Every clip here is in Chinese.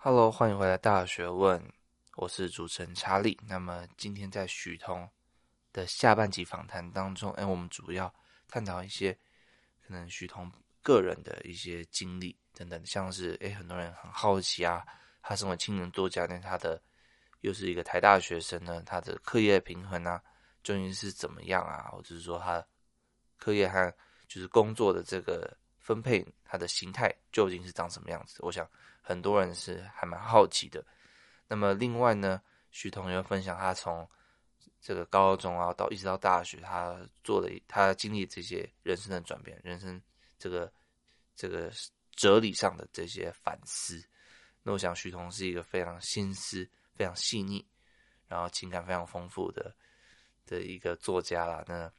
Hello，欢迎回来《大学问》，我是主持人查理。那么今天在许通的下半集访谈当中，哎，我们主要探讨一些可能许通个人的一些经历等等，像是哎，很多人很好奇啊，他身为青年作家，那他的又是一个台大学生呢，他的课业平衡啊，究竟是怎么样啊？或者是说他课业和就是工作的这个分配，他的形态究竟是长什么样子？我想很多人是还蛮好奇的。那么另外呢，许彤又分享他从这个高中啊到一直到大学，他做了他经历这些人生的转变，人生这个这个哲理上的这些反思。那我想许彤是一个非常心思非常细腻，然后情感非常丰富的的一个作家啦。那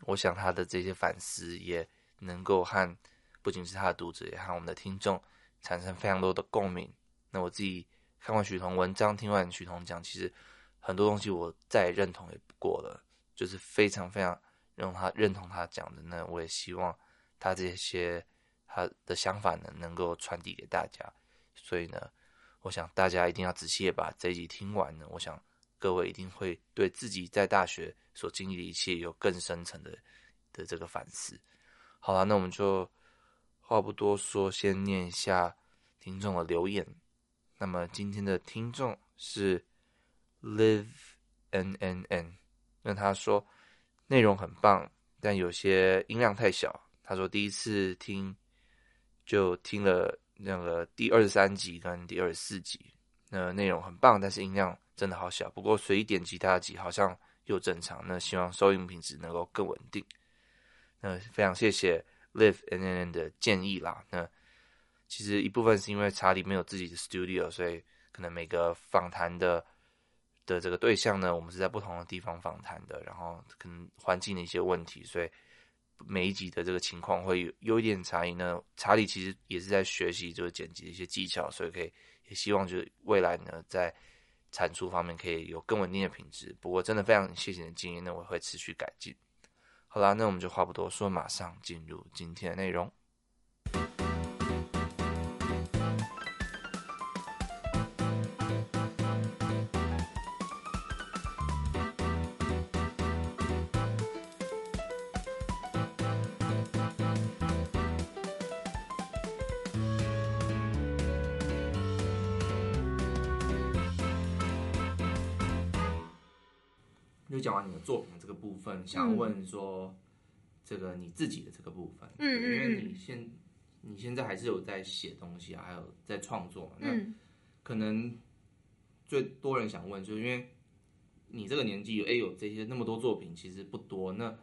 我想他的这些反思也能够和不仅是他的读者，也和我们的听众产生非常多的共鸣。那我自己看完许彤文章，听完许彤讲，其实很多东西我再认同也不过了，就是非常非常认他认同他讲的。那我也希望他这些他的想法呢，能够传递给大家。所以呢，我想大家一定要仔细的把这一集听完呢。我想各位一定会对自己在大学所经历的一切有更深层的的这个反思。好了，那我们就话不多说，先念一下听众的留言。那么今天的听众是 Live N N N，那他说内容很棒，但有些音量太小。他说第一次听就听了那个第二十三集跟第二十四集，那内容很棒，但是音量真的好小。不过随意点其他集好像又正常。那希望收音品质能够更稳定。那非常谢谢 Live N N N 的建议啦。那其实一部分是因为查理没有自己的 studio，所以可能每个访谈的的这个对象呢，我们是在不同的地方访谈的，然后可能环境的一些问题，所以每一集的这个情况会有有一点差异呢。查理其实也是在学习就是剪辑的一些技巧，所以可以也希望就是未来呢，在产出方面可以有更稳定的品质。不过真的非常谢谢你的经验，那我会持续改进。好啦，那我们就话不多说，马上进入今天的内容。分，想问说，嗯、这个你自己的这个部分，嗯，因为你现你现在还是有在写东西啊，还有在创作嘛，那可能最多人想问，就是因为你这个年纪有哎有这些那么多作品，其实不多，那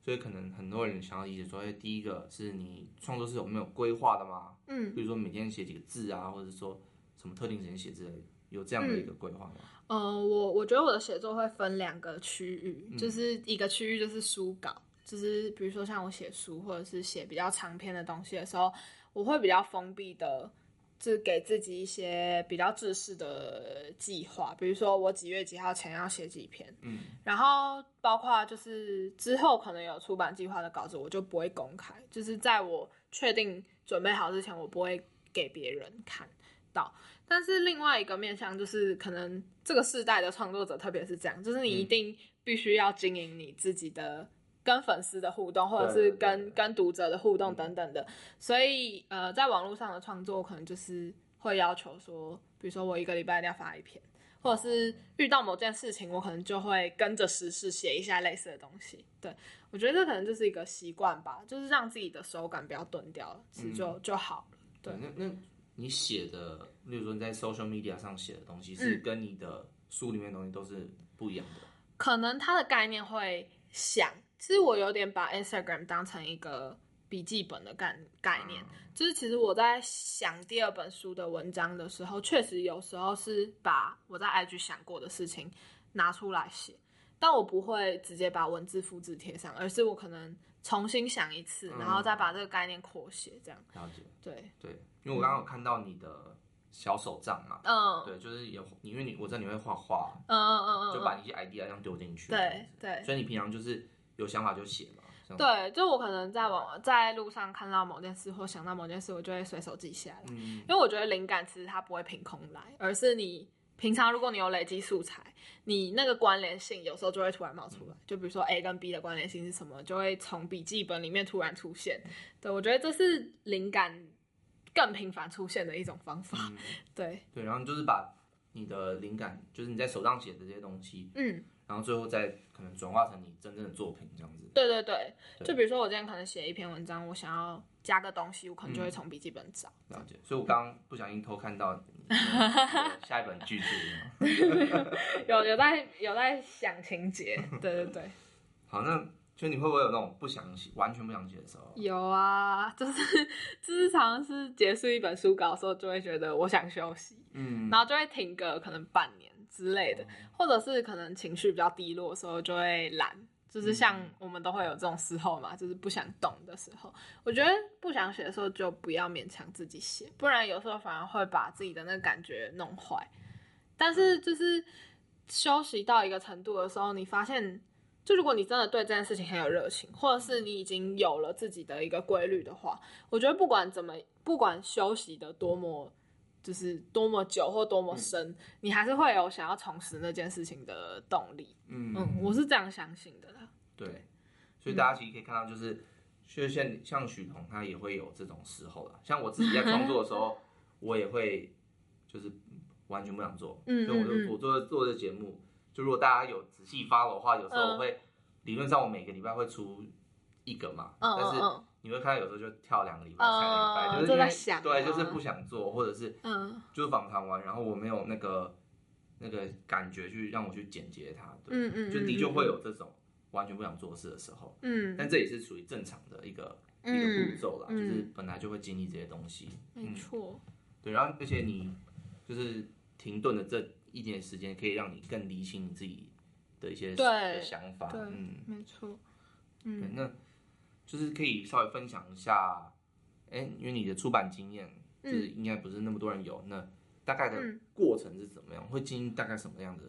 所以可能很多人想要理解说，哎，第一个是你创作是有没有规划的吗？嗯，比如说每天写几个字啊，或者说什么特定时间写之类的。有这样的一个规划吗？嗯，呃、我我觉得我的写作会分两个区域，嗯、就是一个区域就是书稿，就是比如说像我写书或者是写比较长篇的东西的时候，我会比较封闭的，就是给自己一些比较制式的计划，比如说我几月几号前要写几篇，嗯，然后包括就是之后可能有出版计划的稿子，我就不会公开，就是在我确定准备好之前，我不会给别人看到。但是另外一个面向就是，可能这个世代的创作者，特别是这样，就是你一定必须要经营你自己的跟粉丝的互动，或者是跟跟读者的互动等等的。所以，呃，在网络上的创作，可能就是会要求说，比如说我一个礼拜一定要发一篇，或者是遇到某件事情，我可能就会跟着时事写一下类似的东西。对，我觉得这可能就是一个习惯吧，就是让自己的手感不要钝掉了，其实就、嗯、就好了。对，那那。你写的，例如说你在 social media 上写的东西，是跟你的书里面的东西都是不一样的。嗯，可能它的概念会像，其实我有点把 Instagram 当成一个笔记本的概概念，嗯、就是其实我在想第二本书的文章的时候，确实有时候是把我在 IG 想过的事情拿出来写，但我不会直接把文字复制贴上，而是我可能重新想一次，然后再把这个概念扩写，这样。了解。对对。因为我刚刚有看到你的小手账嘛，嗯，对，就是有，因为你我知道你会画画，嗯嗯嗯，就把一些 idea 这样丢进去，对对，所以你平常就是有想法就写嘛，对，就我可能在网在路上看到某件事或想到某件事，我就会随手记下来。嗯，因为我觉得灵感其实它不会凭空来，而是你平常如果你有累积素材，你那个关联性有时候就会突然冒出来。嗯、就比如说 A 跟 B 的关联性是什么，就会从笔记本里面突然出现。对，我觉得这是灵感更频繁出现的一种方法。嗯、对对，然后就是把你的灵感，就是你在手上写的这些东西，嗯。然后最后再可能转化成你真正的作品这样子。对对对，对就比如说我今天可能写一篇文章，我想要加个东西，我可能就会从笔记本找。嗯、了解，所以我刚刚不小心偷看到 下一本句子。有有在有在想情节，对对对。好，那就你会不会有那种不想写、完全不想写的时候？有啊，就是就是常常是结束一本书稿的时候，就会觉得我想休息，嗯，然后就会停个可能半年。之类的，或者是可能情绪比较低落的时候就会懒，就是像我们都会有这种时候嘛，就是不想动的时候。我觉得不想写的时候就不要勉强自己写，不然有时候反而会把自己的那个感觉弄坏。但是就是休息到一个程度的时候，你发现，就如果你真的对这件事情很有热情，或者是你已经有了自己的一个规律的话，我觉得不管怎么，不管休息的多么。就是多么久或多么深，嗯、你还是会有想要重拾那件事情的动力。嗯嗯，我是这样相信的啦。对，所以大家其实可以看到，就是，嗯、就像像许彤，他也会有这种时候了。像我自己在创作的时候，我也会就是完全不想做。嗯，所以我就我做做这节目，就如果大家有仔细 follow 的话，有时候我会、嗯、理论上我每个礼拜会出一个嘛，嗯、但是。嗯你会看到有时候就跳两个礼拜、三个礼拜，就是因为对，就是不想做，或者是嗯，就是访谈完，然后我没有那个那个感觉去让我去剪辑它，对，嗯嗯，就的确会有这种完全不想做事的时候，嗯，但这也是属于正常的一个一个步骤啦，就是本来就会经历这些东西，没错，对，然后而且你就是停顿的这一点时间，可以让你更理清你自己的一些想法，嗯，没错，嗯，那。就是可以稍微分享一下，哎，因为你的出版经验，就是应该不是那么多人有，那大概的过程是怎么样？会经历大概什么样的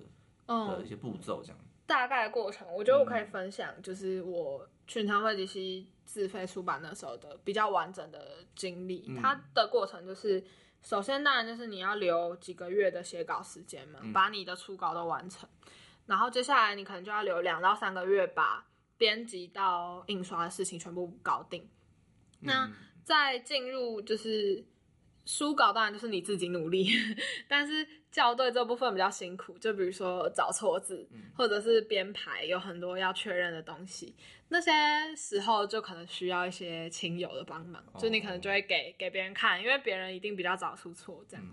的一些步骤？这样大概的过程，我觉得我可以分享，就是我群常会计系自费出版那时候的比较完整的经历。它的过程就是，首先当然就是你要留几个月的写稿时间嘛，把你的初稿都完成，然后接下来你可能就要留两到三个月把。编辑到印刷的事情全部搞定，那再进入就是书稿，当然就是你自己努力，但是校对这部分比较辛苦，就比如说找错字，或者是编排有很多要确认的东西，那些时候就可能需要一些亲友的帮忙，就你可能就会给给别人看，因为别人一定比较早出错这样，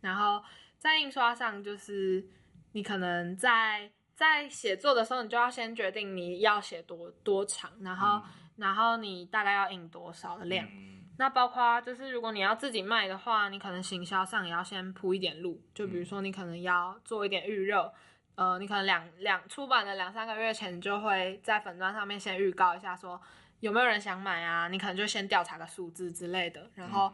然后在印刷上就是你可能在。在写作的时候，你就要先决定你要写多多长，然后，嗯、然后你大概要印多少的量。嗯、那包括就是，如果你要自己卖的话，你可能行销上也要先铺一点路。就比如说，你可能要做一点预热，嗯、呃，你可能两两出版的两三个月前，你就会在粉砖上面先预告一下，说有没有人想买啊？你可能就先调查个数字之类的，然后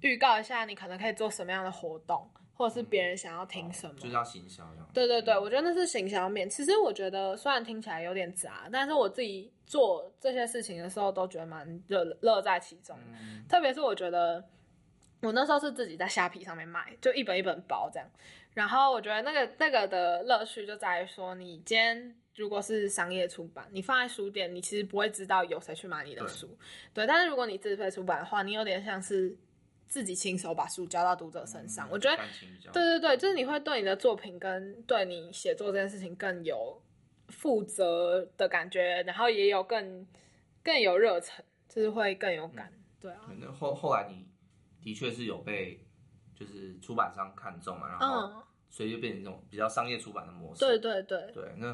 预告一下你可能可以做什么样的活动。或者是别人想要听什么，就是要行销。对对对，我觉得那是行销面。其实我觉得虽然听起来有点杂，但是我自己做这些事情的时候都觉得蛮乐乐在其中。嗯、特别是我觉得我那时候是自己在虾皮上面卖，就一本一本包这样。然后我觉得那个那个的乐趣就在于说，你今天如果是商业出版，你放在书店，你其实不会知道有谁去买你的书。对，对，但是如果你自费出版的话，你有点像是。自己亲手把书交到读者身上，嗯、我觉得，对对对，就是你会对你的作品跟对你写作这件事情更有负责的感觉，然后也有更更有热忱，就是会更有感，嗯、对啊。那后后来你的确是有被就是出版商看中嘛，然后所以就变成这种比较商业出版的模式。对对对对，那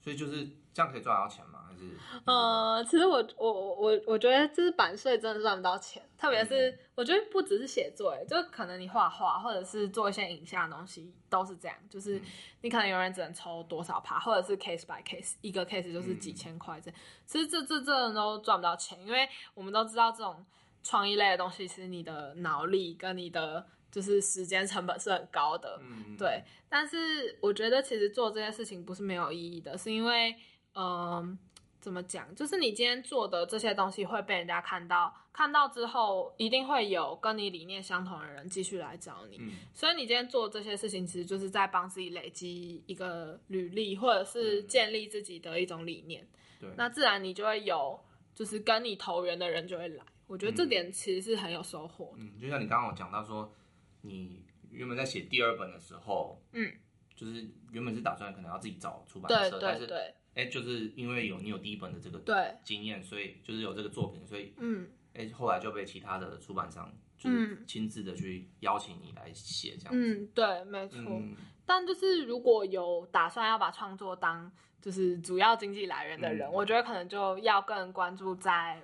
所以就是这样可以赚到钱吗？还是？呃，其实我我我我觉得就是版税真的赚不到钱。特别是我觉得不只是写作，哎，就可能你画画或者是做一些影像的东西都是这样，就是你可能永远只能抽多少趴，或者是 case by case，一个 case 就是几千块这样。其实这这这都赚不到钱，因为我们都知道这种创意类的东西，其实你的脑力跟你的就是时间成本是很高的，对。但是我觉得其实做这件事情不是没有意义的，是因为嗯。怎么讲？就是你今天做的这些东西会被人家看到，看到之后一定会有跟你理念相同的人继续来找你。嗯、所以你今天做这些事情，其实就是在帮自己累积一个履历，或者是建立自己的一种理念。对、嗯，那自然你就会有，就是跟你投缘的人就会来。我觉得这点其实是很有收获的。嗯，就像你刚刚有讲到说，你原本在写第二本的时候，嗯，就是原本是打算可能要自己找出版社，对对对。但是哎，就是因为有你有第一本的这个经验，所以就是有这个作品，所以嗯，哎，后来就被其他的出版商就是亲自的去邀请你来写这样子。嗯，对，没错。嗯、但就是如果有打算要把创作当就是主要经济来源的人，嗯、我觉得可能就要更关注在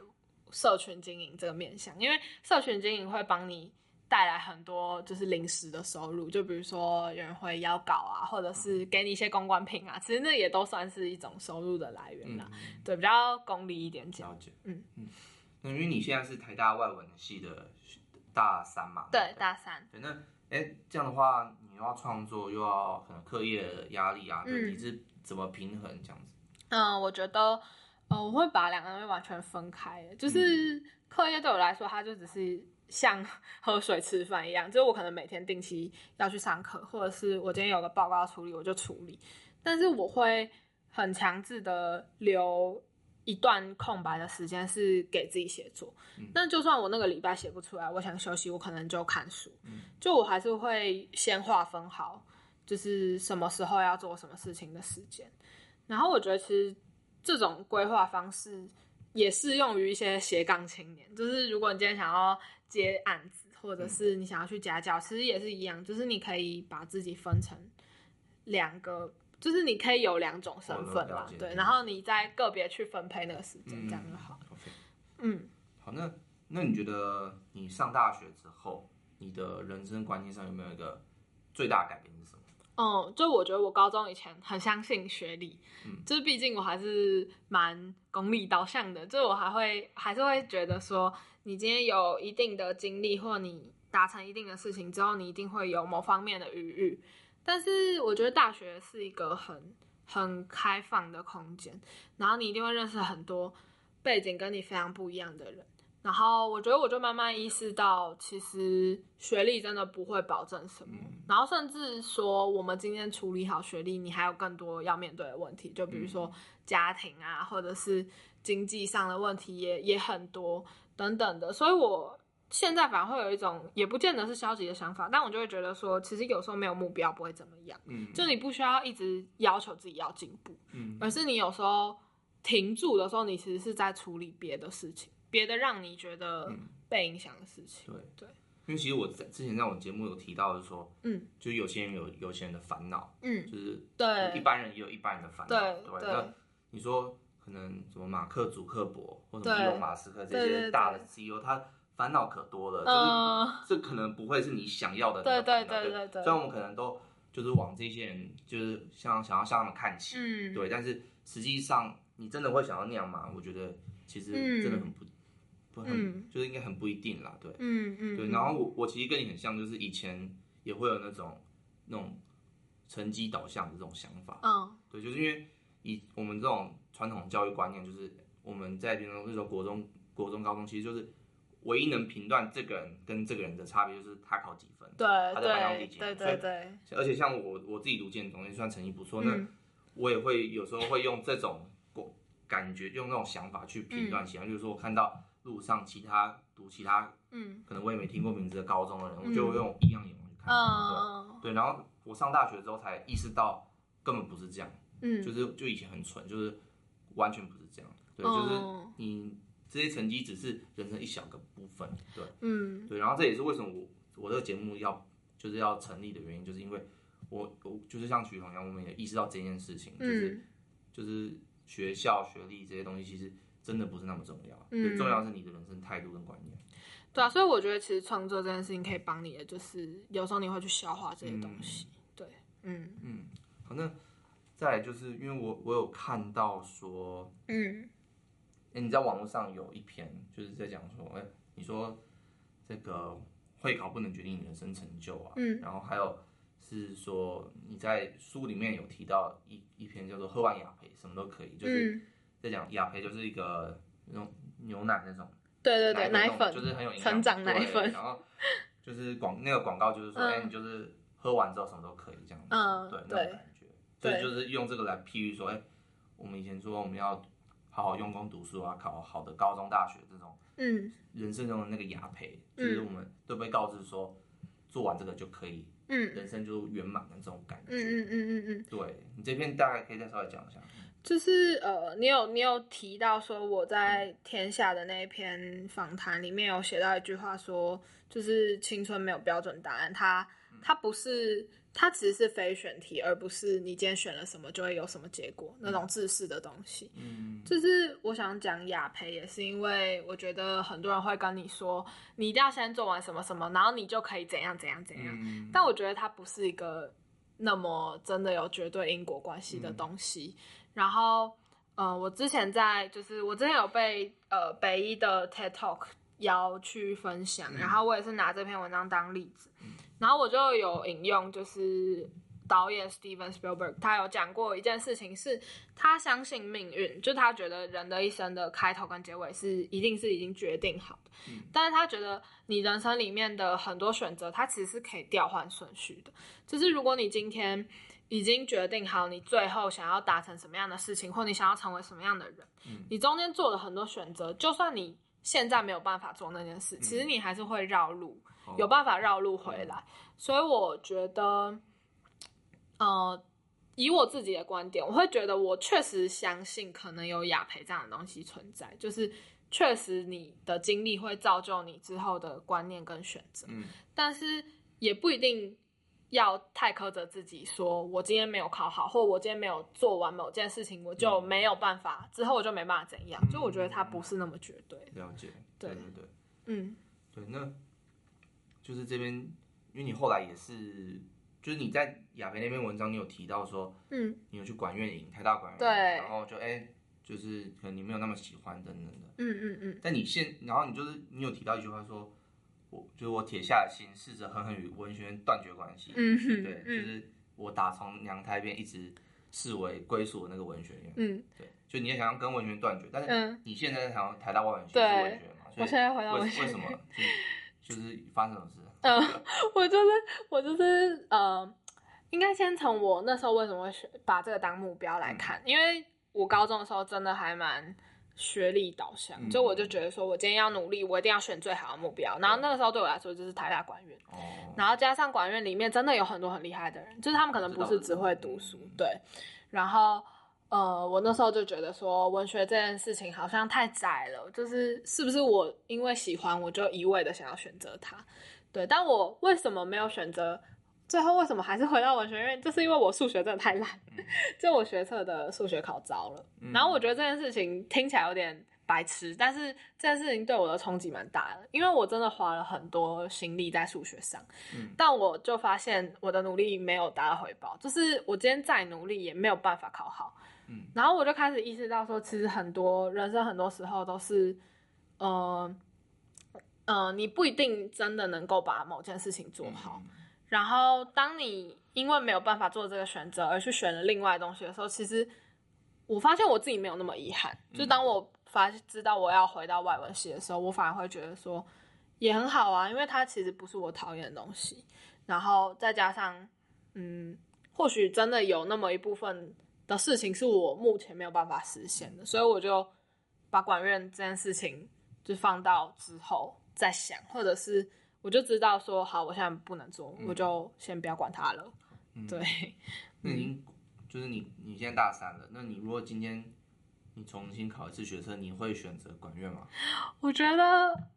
社群经营这个面向，因为社群经营会帮你。带来很多就是临时的收入，就比如说有人会邀稿啊，或者是给你一些公关品啊，其实那也都算是一种收入的来源啦。嗯、对，比较功利一点讲。了解。嗯嗯。那因为你现在是台大外文系的大三嘛？对，大三。对，那哎，这样的话，你又要创作，又要可能课业的压力啊，对，你是怎么平衡这样子？嗯，我觉得，呃，我会把两个东西完全分开，就是课业对我来说，它就只是。像喝水吃饭一样，就是我可能每天定期要去上课，或者是我今天有个报告要处理，我就处理。但是我会很强制的留一段空白的时间是给自己写作。那、嗯、就算我那个礼拜写不出来，我想休息，我可能就看书。嗯、就我还是会先划分好，就是什么时候要做什么事情的时间。然后我觉得其实这种规划方式也适用于一些斜杠青年，就是如果你今天想要。接案子，或者是你想要去家教，嗯、其实也是一样，就是你可以把自己分成两个，就是你可以有两种身份嘛，对，然后你再个别去分配那个时间，嗯、这样就好。嗯，好，那那你觉得你上大学之后，你的人生观念上有没有一个最大改变是什么？嗯，就我觉得我高中以前很相信学历，嗯，就是毕竟我还是蛮功利导向的，就我还会还是会觉得说。你今天有一定的经历，或你达成一定的事情之后，你一定会有某方面的余裕。但是我觉得大学是一个很很开放的空间，然后你一定会认识很多背景跟你非常不一样的人。然后我觉得我就慢慢意识到，其实学历真的不会保证什么。然后甚至说，我们今天处理好学历，你还有更多要面对的问题，就比如说家庭啊，或者是经济上的问题也也很多。等等的，所以我现在反而会有一种也不见得是消极的想法，但我就会觉得说，其实有时候没有目标不会怎么样，嗯，就你不需要一直要求自己要进步，嗯，而是你有时候停住的时候，你其实是在处理别的事情，别的让你觉得被影响的事情，对对，因为其实我在之前在我节目有提到，就是说，嗯，就有些人有有些人的烦恼，嗯，就是对，一般人也有一般人的烦恼，对对，那你说。可能什么马克·祖克伯或者伊隆·马斯克这些大的 CEO，他烦恼可多了，就是这可能不会是你想要的。对对对对。虽然我们可能都就是往这些人，就是像想要向他们看齐，嗯，对。但是实际上，你真的会想要那样吗？我觉得其实真的很不不很，就是应该很不一定啦。对，嗯嗯。对，然后我我其实跟你很像，就是以前也会有那种那种成绩导向的这种想法。嗯，对，就是因为以我们这种。传统教育观念就是我们在比如说那种国中、国中、高中，其实就是唯一能评断这个人跟这个人的差别，就是他考几分，对，他在班上第几名。对对对。而且像我我自己读建中也算成绩不错，那我也会有时候会用这种感觉，用那种想法去评断其他。就是说我看到路上其他读其他，嗯，可能我也没听过名字的高中的人，我就会用异样眼光去看。嗯。对，然后我上大学之后才意识到，根本不是这样。嗯。就是就以前很蠢，就是。完全不是这样，对，就是你这些成绩只是人生一小个部分，对，嗯，对，然后这也是为什么我我这个节目要就是要成立的原因，就是因为我我就是像徐彤一样，我们也意识到这件事情，就是、嗯、就是学校学历这些东西其实真的不是那么重要，最、嗯、重要是你的人生态度跟观念。对啊，所以我觉得其实创作这件事情可以帮你的，就是有时候你会去消化这些东西，嗯、对，嗯。嗯，好，那。再来就是因为我我有看到说，嗯，哎，你在网络上有一篇就是在讲说，哎，你说这个会考不能决定你人生成就啊，嗯，然后还有是说你在书里面有提到一一篇叫做喝完雅培什么都可以，就是在讲雅培就是一个那种牛奶那种，对对对，奶粉就是很有营养，成长奶粉，然后就是广那个广告就是说，哎、嗯，你就是喝完之后什么都可以这样子，嗯，对，那种感觉，所以就是用这个来譬喻说，哎，我们以前说我们要好好用功读书啊，考好的高中大学这种，嗯，人生中的那个雅培，就是我们都被告知说，做完这个就可以。嗯，人生就圆满的这种感觉。嗯嗯嗯嗯嗯，对，你这篇大概可以再稍微讲一下。就是呃，你有你有提到说我在天下的那一篇访谈里面有写到一句话说，就是青春没有标准答案，它它不是。它其实是非选题，而不是你今天选了什么就会有什么结果那种自私的东西。嗯，就是我想讲雅培也是因为我觉得很多人会跟你说，你一定要先做完什么什么，然后你就可以怎样怎样怎样。嗯，但我觉得它不是一个那么真的有绝对因果关系的东西。嗯，然后，呃，我之前在就是我之前有被呃北一的 TED Talk 邀去分享，嗯，然后我也是拿这篇文章当例子。嗯。然后我就有引用，就是导演 Steven Spielberg，他有讲过一件事情，是他相信命运，就他觉得人的一生的开头跟结尾是一定是已经决定好的，嗯，但是他觉得你人生里面的很多选择，它其实是可以调换顺序的，就是如果你今天已经决定好你最后想要达成什么样的事情，或你想要成为什么样的人，嗯，你中间做了很多选择，就算你现在没有办法做那件事，其实你还是会绕路。有办法绕路回来，所以我觉得，呃，以我自己的观点，我会觉得我确实相信可能有雅培这样的东西存在，就是确实你的经历会造就你之后的观念跟选择，嗯，但是也不一定要太苛责自己，说我今天没有考好，或我今天没有做完某件事情，我就没有办法，之后我就没办法怎样，就我觉得它不是那么绝对。了解，对对对，嗯，对那。就是这边，因为你后来也是，就是你在雅培那篇文章，你有提到说，嗯，你有去管院营，台大管院，对，然后就哎、欸，就是可能你没有那么喜欢等等的，嗯嗯嗯。但你现，然后你就是你有提到一句话说，我就是我铁下的心，试着狠狠与文学院断绝关系，嗯哼，对，就是我打从娘胎边一直视为归属的那个文学院，嗯，对，就你也想要跟文学院断绝，但是你现在想要台大外文系是文学院嘛，我现在回到为为什么？就是发生什么事？嗯、呃，我就是我就是呃，应该先从我那时候为什么会选把这个当目标来看，嗯、因为我高中的时候真的还蛮学历导向，嗯、就我就觉得说我今天要努力，我一定要选最好的目标。然后那个时候对我来说就是台大管院，哦、然后加上管院里面真的有很多很厉害的人，就是他们可能不是只会读书，对，然后。呃，我那时候就觉得说，文学这件事情好像太窄了，就是是不是我因为喜欢，我就一味的想要选择它？对，但我为什么没有选择？最后为什么还是回到文学院？就是因为我数学真的太烂，嗯、就我学测的数学考糟了。嗯、然后我觉得这件事情听起来有点白痴，但是这件事情对我的冲击蛮大的，因为我真的花了很多心力在数学上，嗯、但我就发现我的努力没有达到回报，就是我今天再努力也没有办法考好。然后我就开始意识到说，其实很多人生很多时候都是，呃，呃，你不一定真的能够把某件事情做好。然后当你因为没有办法做这个选择而去选了另外的东西的时候，其实我发现我自己没有那么遗憾。就当我发知道我要回到外文系的时候，我反而会觉得说也很好啊，因为它其实不是我讨厌的东西。然后再加上，嗯，或许真的有那么一部分。的事情是我目前没有办法实现的，所以我就把管院这件事情就放到之后再想，或者是我就知道说好，我现在不能做，嗯、我就先不要管它了。嗯、对，那您就是你，你现在大三了，那你如果今天你重新考一次学车，你会选择管院吗？我觉得。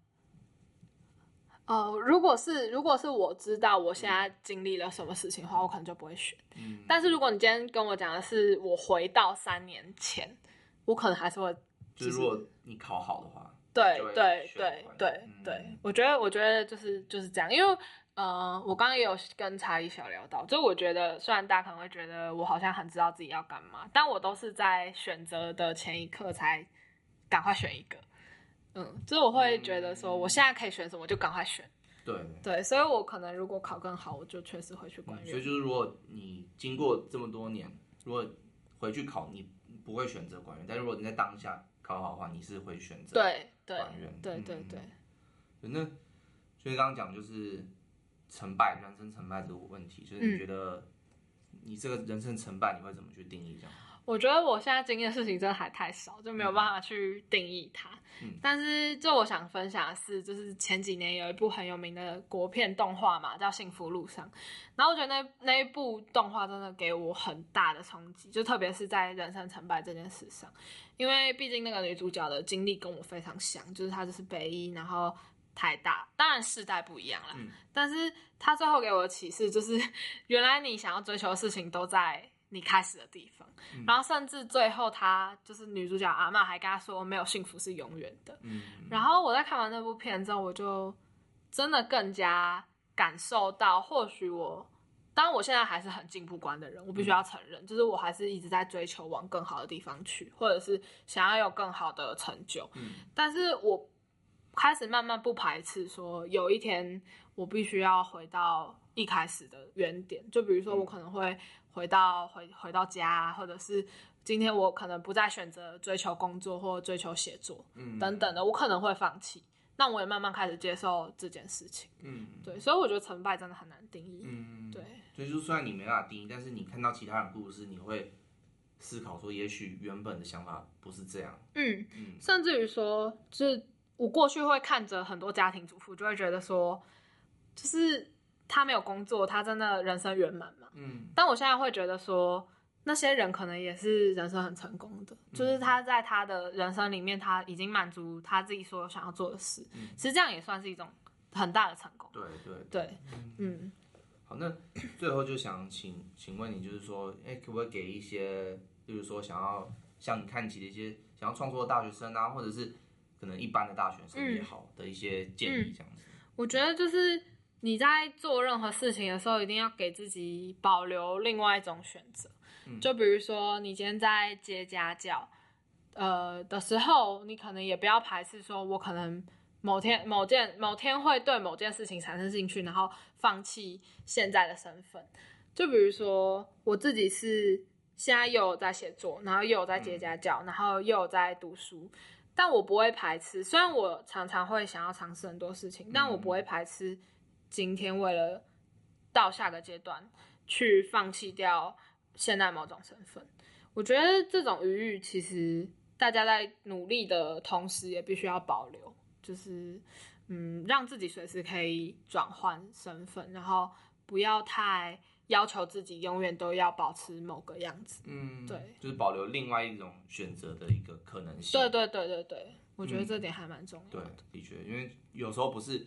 呃，如果是如果是我知道我现在经历了什么事情的话，我可能就不会选。嗯，但是如果你今天跟我讲的是我回到三年前，我可能还是会。就是如果你考好的话，对对对对对，我觉得我觉得就是就是这样，因为呃，我刚刚也有跟查理小聊到，就我觉得虽然大家可能会觉得我好像很知道自己要干嘛，但我都是在选择的前一刻才赶快选一个。嗯，就是我会觉得说，我现在可以选什么，就赶快选。对对，所以我可能如果考更好，我就确实会去管院。所以就是，如果你经过这么多年，如果回去考，你不会选择管院，但如果你在当下考好的话，你是会选择对管院。对对对，对。那所以刚刚讲就是成败，人生成败这个问题，就是你觉得你这个人生成败，你会怎么去定义这样？我觉得我现在经历的事情真的还太少，就没有办法去定义它。嗯、但是，就我想分享的是，就是前几年有一部很有名的国片动画嘛，叫《幸福路上》。然后我觉得那那一部动画真的给我很大的冲击，就特别是在人生成败这件事上，因为毕竟那个女主角的经历跟我非常像，就是她就是北一，然后太大，当然世代不一样啦。嗯、但是她最后给我的启示就是，原来你想要追求的事情都在。你开始的地方，嗯、然后甚至最后，她就是女主角阿嬷还跟她说，没有幸福是永远的。嗯，然后我在看完那部片之后，我就真的更加感受到，或许我，当然我现在还是很进步观的人，我必须要承认，嗯、就是我还是一直在追求往更好的地方去，或者是想要有更好的成就。嗯，但是我开始慢慢不排斥说，有一天我必须要回到一开始的原点，就比如说我可能会。回到回回到家，或者是今天我可能不再选择追求工作或追求写作，嗯，等等的，我可能会放弃。那我也慢慢开始接受这件事情，嗯，对，所以我觉得成败真的很难定义，嗯，对。所以就算你没办法定义，但是你看到其他人故事，你会思考说，也许原本的想法不是这样，嗯嗯，甚至于说，就是我过去会看着很多家庭主妇，就会觉得说，就是。他没有工作，他真的人生圆满嘛？嗯。但我现在会觉得说，那些人可能也是人生很成功的，嗯、就是他在他的人生里面，他已经满足他自己所有想要做的事。嗯。其实这样也算是一种很大的成功。对对对。嗯。嗯好，那 最后就想请请问你，就是说，哎、欸，可不可以给一些，就是说想要向你看齐的一些想要创作的大学生啊，或者是可能一般的大学生也好的一些建议，这样子。我觉得就是。你在做任何事情的时候，一定要给自己保留另外一种选择。嗯、就比如说，你今天在接家教，呃的时候，你可能也不要排斥说，我可能某天某件某天会对某件事情产生兴趣，然后放弃现在的身份。就比如说，我自己是现在又有在写作，然后又有在接家教，嗯、然后又有在读书，但我不会排斥。虽然我常常会想要尝试很多事情，但我不会排斥。今天为了到下个阶段去放弃掉现在某种身份，我觉得这种余裕其实大家在努力的同时也必须要保留，就是嗯，让自己随时可以转换身份，然后不要太要求自己永远都要保持某个样子。嗯，对，就是保留另外一种选择的一个可能性。对对对对对，我觉得这点还蛮重要的。嗯，对，的确，因为有时候不是。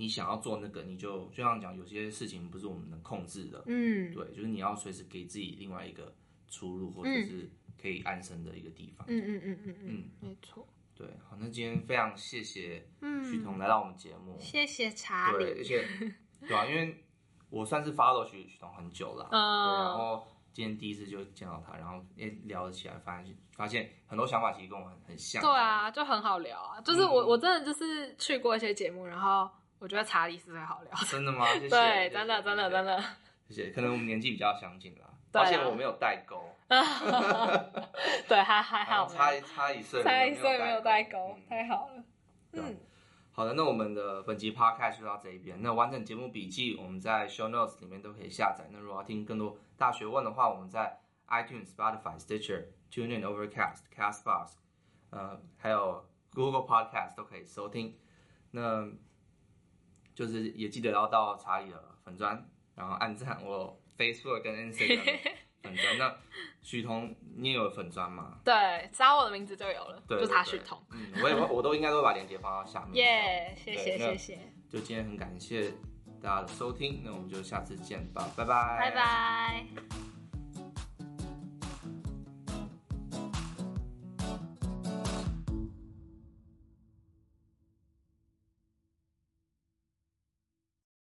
你想要做那个，你就就像讲，有些事情不是我们能控制的，嗯，对，就是你要随时给自己另外一个出路，或者是可以安身的一个地方，嗯嗯嗯嗯嗯，没错，对，好，那今天非常谢谢许彤来到我们节目，谢谢查理，对，而且 对啊，因为我算是 follow 许许彤很久了，嗯，对，然后今天第一次就见到他，然后也聊了起来，发现发现很多想法其实跟我很很像，对啊，就很好聊啊，就是我我真的就是去过一些节目，然后。我觉得查理是最好聊，真的吗？谢谢 对，真的，真的，真的。谢谢，可能我们年纪比较相近啦，而且我没有代沟。对，还还好，差一差一岁，差一岁没有代沟，太好了。嗯，好的，那我们的本集 podcast 就到这一边。那完整节目笔记我们在 show notes 里面都可以下载。那如果要听更多大学问的话，我们在 iTunes、Spotify、Stitcher、TuneIn、Overcast、Castbox，呃，还有 Google Podcast 都可以收听。那就是也记得要到查理的粉砖，然后按赞我 Facebook 跟 Instagram 的 粉砖。那许彤，你也有粉砖吗？对，找我的名字就有了，对对对，就查许彤。嗯，我也我都应该都把链接放到下面。耶，yeah, 谢谢谢谢。就今天很感谢大家的收听，那我们就下次见吧，拜拜，拜拜。